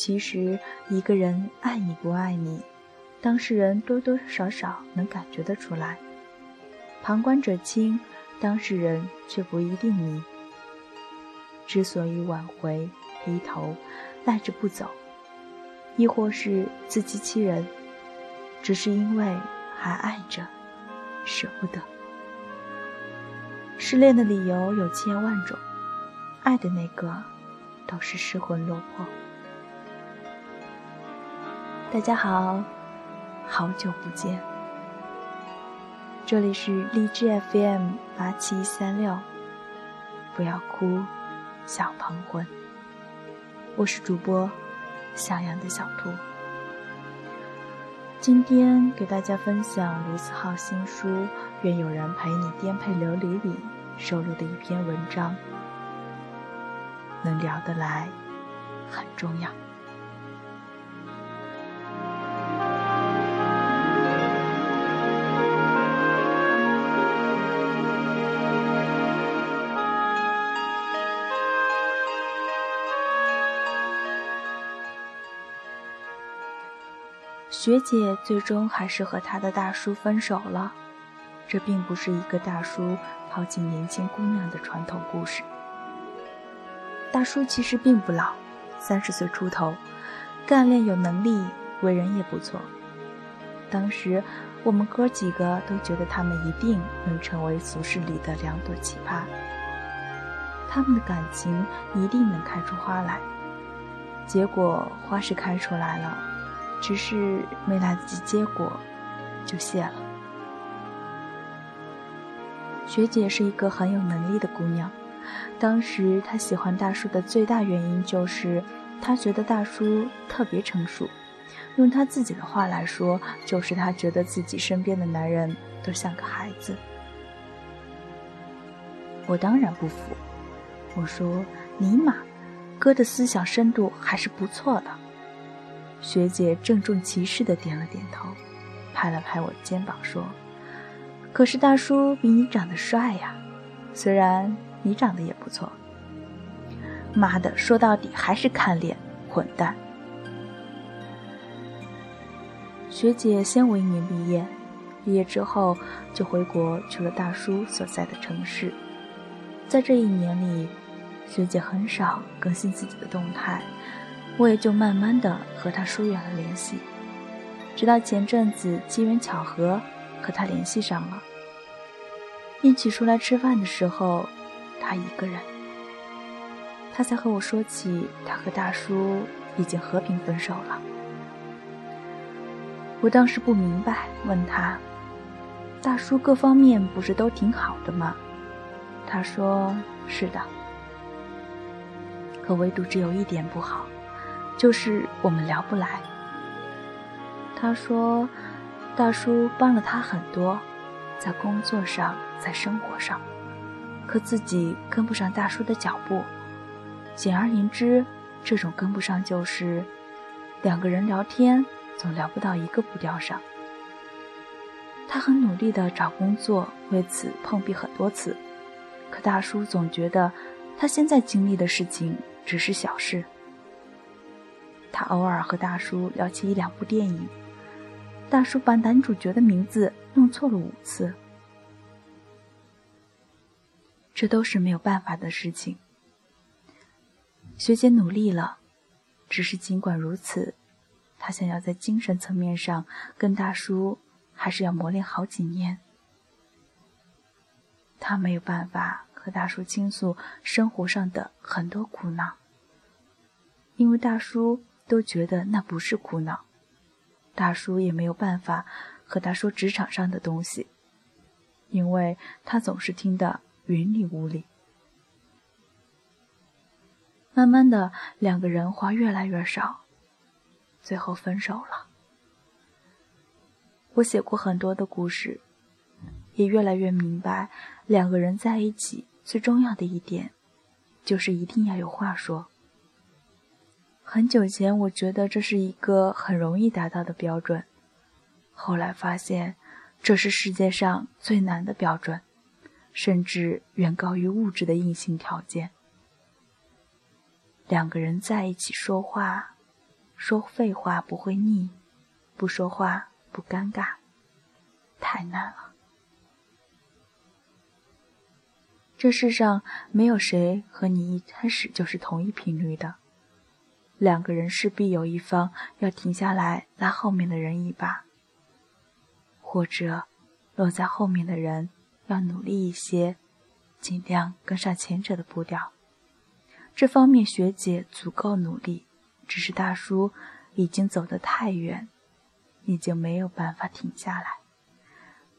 其实一个人爱你不爱你，当事人多多少少能感觉得出来。旁观者清，当事人却不一定迷。之所以挽回、低头、赖着不走，亦或是自欺欺人，只是因为还爱着，舍不得。失恋的理由有千万种，爱的那个都是失魂落魄。大家好，好久不见。这里是荔枝 FM 八七三六，不要哭，小黄昏。我是主播向阳的小兔。今天给大家分享卢思浩新书《愿有人陪你颠沛流离》里收录的一篇文章。能聊得来，很重要。学姐最终还是和她的大叔分手了，这并不是一个大叔抛弃年轻姑娘的传统故事。大叔其实并不老，三十岁出头，干练有能力，为人也不错。当时我们哥几个都觉得他们一定能成为俗世里的两朵奇葩，他们的感情一定能开出花来。结果花是开出来了。只是没来得及结果，就谢了。学姐是一个很有能力的姑娘，当时她喜欢大叔的最大原因就是，她觉得大叔特别成熟。用她自己的话来说，就是她觉得自己身边的男人都像个孩子。我当然不服，我说：“尼玛，哥的思想深度还是不错的。”学姐郑重其事地点了点头，拍了拍我肩膀说：“可是大叔比你长得帅呀，虽然你长得也不错。”妈的，说到底还是看脸，混蛋！学姐先我一年毕业，毕业之后就回国去了大叔所在的城市，在这一年里，学姐很少更新自己的动态。我也就慢慢的和他疏远了联系，直到前阵子机缘巧合和他联系上了，一起出来吃饭的时候，他一个人，他才和我说起他和大叔已经和平分手了。我当时不明白，问他，大叔各方面不是都挺好的吗？他说是的，可唯独只有一点不好。就是我们聊不来。他说，大叔帮了他很多，在工作上，在生活上，可自己跟不上大叔的脚步。简而言之，这种跟不上就是两个人聊天总聊不到一个步调上。他很努力的找工作，为此碰壁很多次，可大叔总觉得他现在经历的事情只是小事。他偶尔和大叔聊起一两部电影，大叔把男主角的名字弄错了五次，这都是没有办法的事情。学姐努力了，只是尽管如此，她想要在精神层面上跟大叔还是要磨练好几年。她没有办法和大叔倾诉生活上的很多苦恼，因为大叔。都觉得那不是苦恼，大叔也没有办法和他说职场上的东西，因为他总是听得云里雾里。慢慢的，两个人话越来越少，最后分手了。我写过很多的故事，也越来越明白，两个人在一起最重要的一点，就是一定要有话说。很久前，我觉得这是一个很容易达到的标准，后来发现，这是世界上最难的标准，甚至远高于物质的硬性条件。两个人在一起说话，说废话不会腻，不说话不尴尬，太难了。这世上没有谁和你一开始就是同一频率的，两个人势必有一方要停下来拉后面的人一把，或者落在后面的人要努力一些，尽量跟上前者的步调。这方面学姐足够努力，只是大叔已经走得太远，已经没有办法停下来。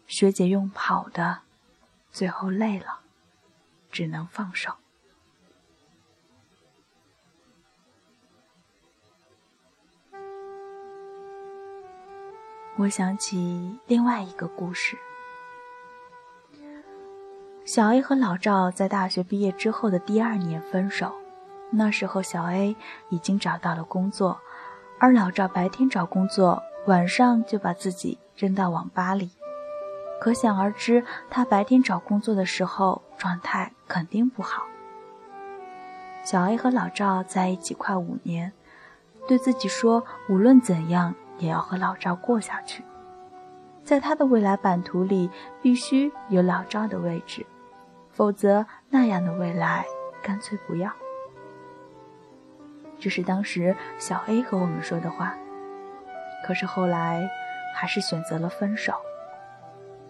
学姐用跑的，最后累了。只能放手。我想起另外一个故事：小 A 和老赵在大学毕业之后的第二年分手。那时候，小 A 已经找到了工作，而老赵白天找工作，晚上就把自己扔到网吧里。可想而知，他白天找工作的时候状态肯定不好。小 A 和老赵在一起快五年，对自己说，无论怎样也要和老赵过下去。在他的未来版图里，必须有老赵的位置，否则那样的未来干脆不要。这是当时小 A 和我们说的话，可是后来还是选择了分手。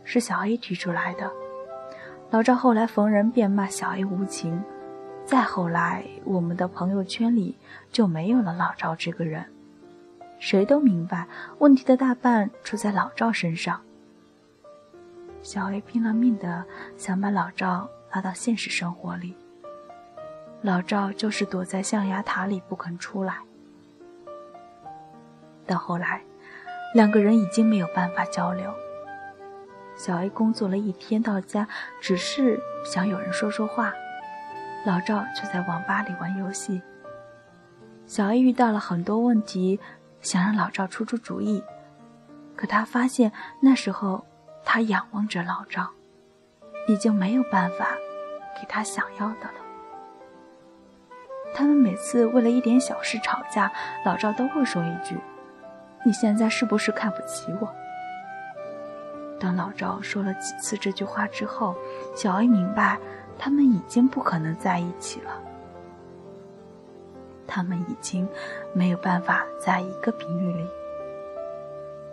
是小 A 提出来的，老赵后来逢人便骂小 A 无情，再后来我们的朋友圈里就没有了老赵这个人，谁都明白问题的大半出在老赵身上。小 A 拼了命的想把老赵拉到现实生活里，老赵就是躲在象牙塔里不肯出来。到后来，两个人已经没有办法交流。小 A 工作了一天到家，只是想有人说说话。老赵却在网吧里玩游戏。小 A 遇到了很多问题，想让老赵出出主意，可他发现那时候他仰望着老赵，已经没有办法给他想要的了。他们每次为了一点小事吵架，老赵都会说一句：“你现在是不是看不起我？”当老赵说了几次这句话之后，小 A 明白，他们已经不可能在一起了。他们已经没有办法在一个频率里。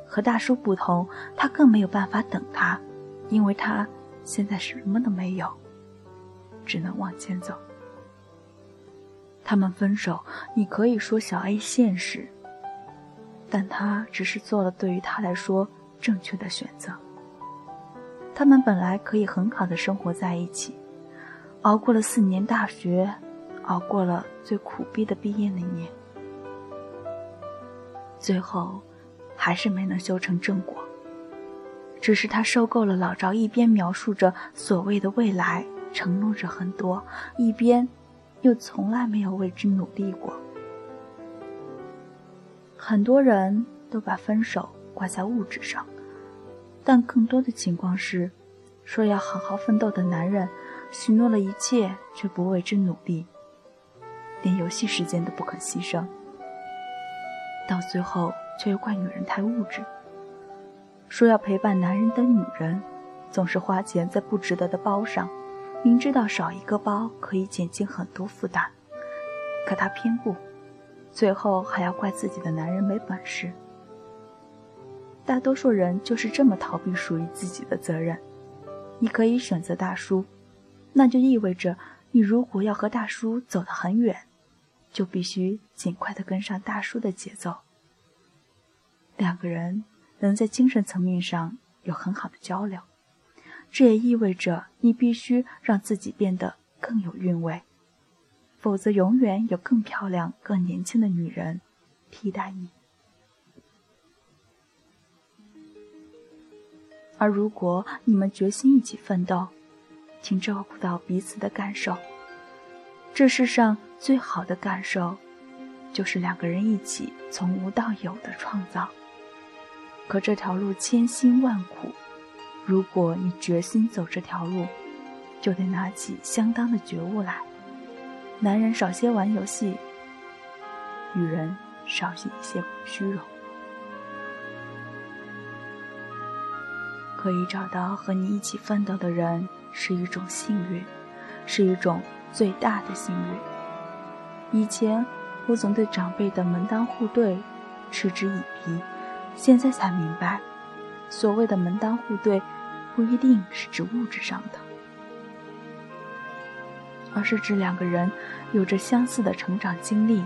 和大叔不同，他更没有办法等他，因为他现在什么都没有，只能往前走。他们分手，你可以说小 A 现实，但他只是做了对于他来说正确的选择。他们本来可以很好的生活在一起，熬过了四年大学，熬过了最苦逼的毕业那年，最后还是没能修成正果。只是他收购了老赵，一边描述着所谓的未来，承诺着很多，一边又从来没有为之努力过。很多人都把分手挂在物质上。但更多的情况是，说要好好奋斗的男人，许诺了一切却不为之努力，连游戏时间都不肯牺牲，到最后却又怪女人太物质。说要陪伴男人的女人，总是花钱在不值得的包上，明知道少一个包可以减轻很多负担，可她偏不，最后还要怪自己的男人没本事。大多数人就是这么逃避属于自己的责任。你可以选择大叔，那就意味着你如果要和大叔走得很远，就必须尽快的跟上大叔的节奏。两个人能在精神层面上有很好的交流，这也意味着你必须让自己变得更有韵味，否则永远有更漂亮、更年轻的女人替代你。而如果你们决心一起奋斗，请照顾到彼此的感受。这世上最好的感受，就是两个人一起从无到有的创造。可这条路千辛万苦，如果你决心走这条路，就得拿起相当的觉悟来。男人少些玩游戏，女人少些一些虚荣。可以找到和你一起奋斗的人是一种幸运，是一种最大的幸运。以前我总对长辈的门当户对嗤之以鼻，现在才明白，所谓的门当户对，不一定是指物质上的，而是指两个人有着相似的成长经历，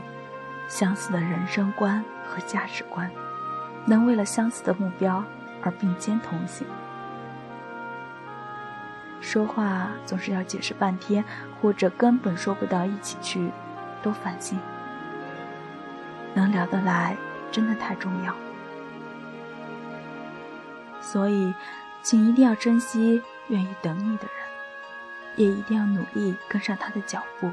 相似的人生观和价值观，能为了相似的目标而并肩同行。说话总是要解释半天，或者根本说不到一起去，都烦心。能聊得来，真的太重要。所以，请一定要珍惜愿意等你的人，也一定要努力跟上他的脚步，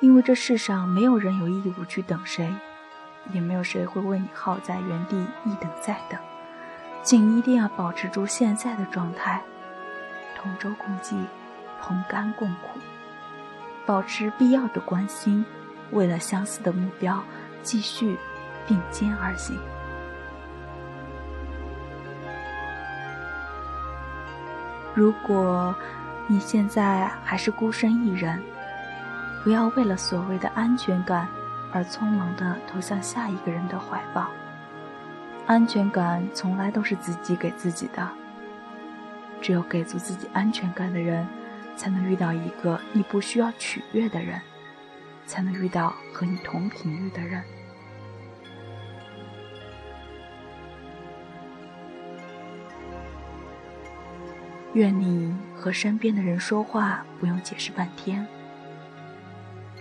因为这世上没有人有义务去等谁，也没有谁会为你耗在原地一等再等。请一定要保持住现在的状态。同舟共济，同甘共苦，保持必要的关心，为了相似的目标，继续并肩而行。如果你现在还是孤身一人，不要为了所谓的安全感而匆忙地投向下一个人的怀抱。安全感从来都是自己给自己的。只有给足自己安全感的人，才能遇到一个你不需要取悦的人，才能遇到和你同频率的人。愿你和身边的人说话不用解释半天。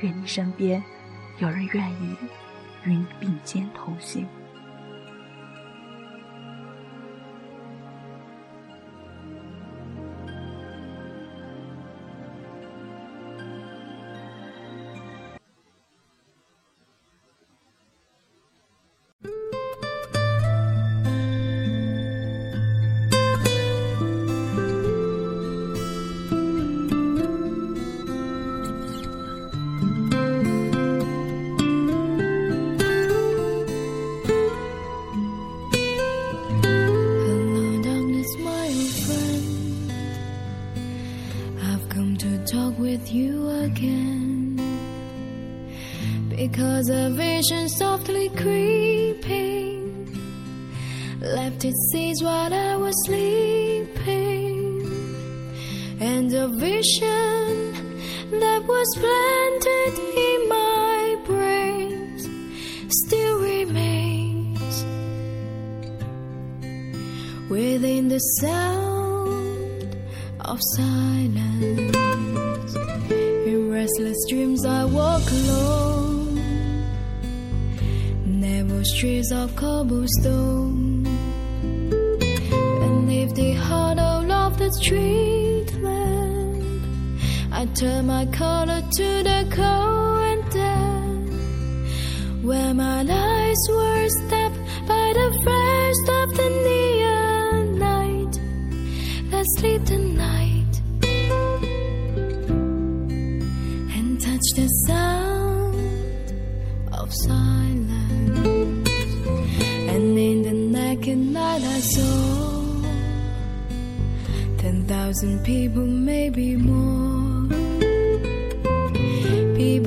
愿你身边有人愿意与你并肩同行。And a vision that was planted in my brain still remains within the sound of silence. In restless dreams, I walk alone narrow streets of cobblestone Beneath the hollow of the street I turn my collar to the cold and damp Where my eyes were stabbed by the flash of the neon night That sleep the night And touch the sound of silence And in the naked night I saw ten thousand people, maybe more.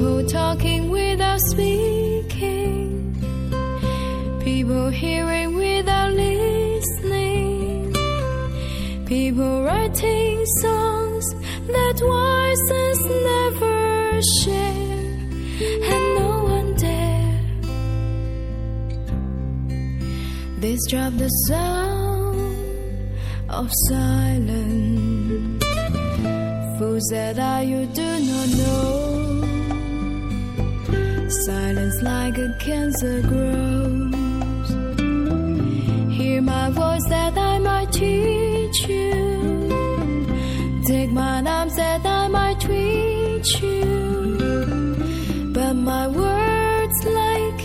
People talking without speaking, people hearing without listening, people writing songs that voices never share. And no one dare This drop the sound of silence. Fools that I you do not know. Silence like a cancer grows. Hear my voice that I might teach you. Take my arms that I might reach you. But my words like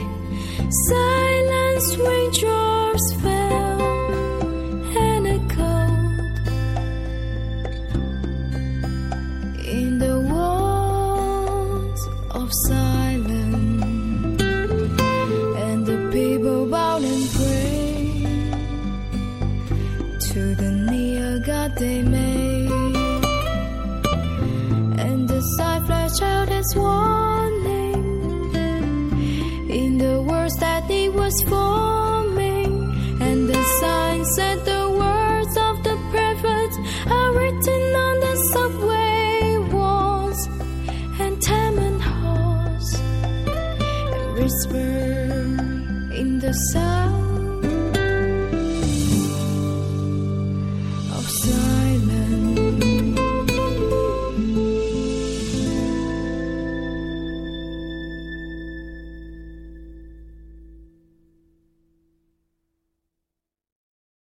silence of